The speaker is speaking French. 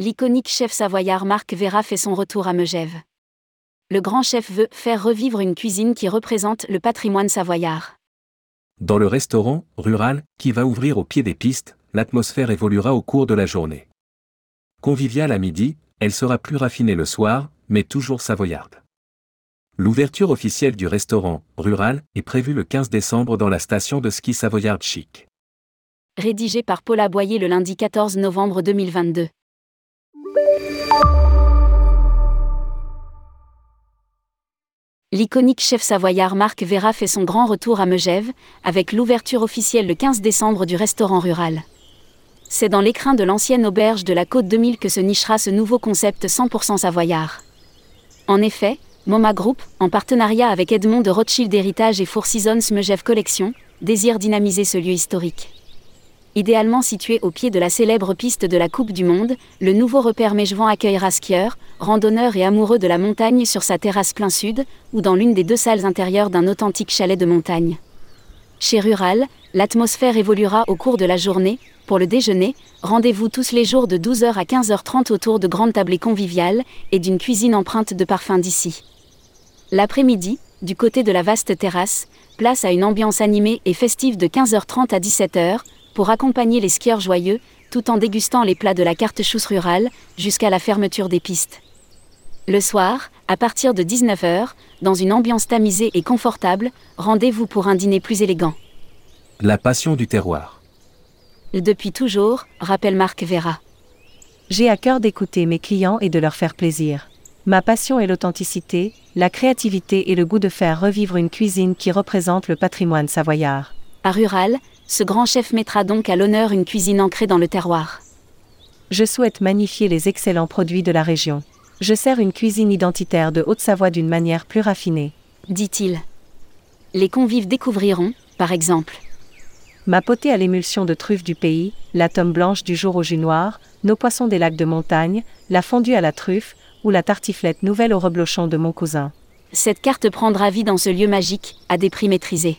l'iconique chef savoyard Marc Vera fait son retour à Megève. Le grand chef veut faire revivre une cuisine qui représente le patrimoine savoyard. Dans le restaurant rural, qui va ouvrir au pied des pistes, l'atmosphère évoluera au cours de la journée. Conviviale à midi, elle sera plus raffinée le soir, mais toujours savoyarde. L'ouverture officielle du restaurant rural est prévue le 15 décembre dans la station de ski Savoyard Chic. Rédigé par Paula Boyer le lundi 14 novembre 2022. L'iconique chef savoyard Marc Vera fait son grand retour à Megève, avec l'ouverture officielle le 15 décembre du restaurant rural. C'est dans l'écrin de l'ancienne auberge de la Côte 2000 que se nichera ce nouveau concept 100% savoyard. En effet, MoMA Group, en partenariat avec Edmond de Rothschild Héritage et Four Seasons Megève Collection, désire dynamiser ce lieu historique. Idéalement situé au pied de la célèbre piste de la Coupe du Monde, le nouveau repère Mejvan accueillera skieurs, randonneurs et amoureux de la montagne sur sa terrasse plein sud, ou dans l'une des deux salles intérieures d'un authentique chalet de montagne. Chez Rural, l'atmosphère évoluera au cours de la journée. Pour le déjeuner, rendez-vous tous les jours de 12h à 15h30 autour de grandes tablées conviviales et d'une cuisine empreinte de parfums d'ici. L'après-midi, du côté de la vaste terrasse, place à une ambiance animée et festive de 15h30 à 17h, pour accompagner les skieurs joyeux, tout en dégustant les plats de la carte chousse rurale, jusqu'à la fermeture des pistes. Le soir, à partir de 19h, dans une ambiance tamisée et confortable, rendez-vous pour un dîner plus élégant. La passion du terroir. Depuis toujours, rappelle Marc Vera. J'ai à cœur d'écouter mes clients et de leur faire plaisir. Ma passion est l'authenticité, la créativité et le goût de faire revivre une cuisine qui représente le patrimoine savoyard. À Rural, ce grand chef mettra donc à l'honneur une cuisine ancrée dans le terroir. Je souhaite magnifier les excellents produits de la région. Je sers une cuisine identitaire de Haute-Savoie d'une manière plus raffinée, dit-il. Les convives découvriront, par exemple, ma potée à l'émulsion de truffes du pays, la tome blanche du jour au jus noir, nos poissons des lacs de montagne, la fondue à la truffe, ou la tartiflette nouvelle au reblochon de mon cousin. Cette carte prendra vie dans ce lieu magique, à des prix maîtrisés.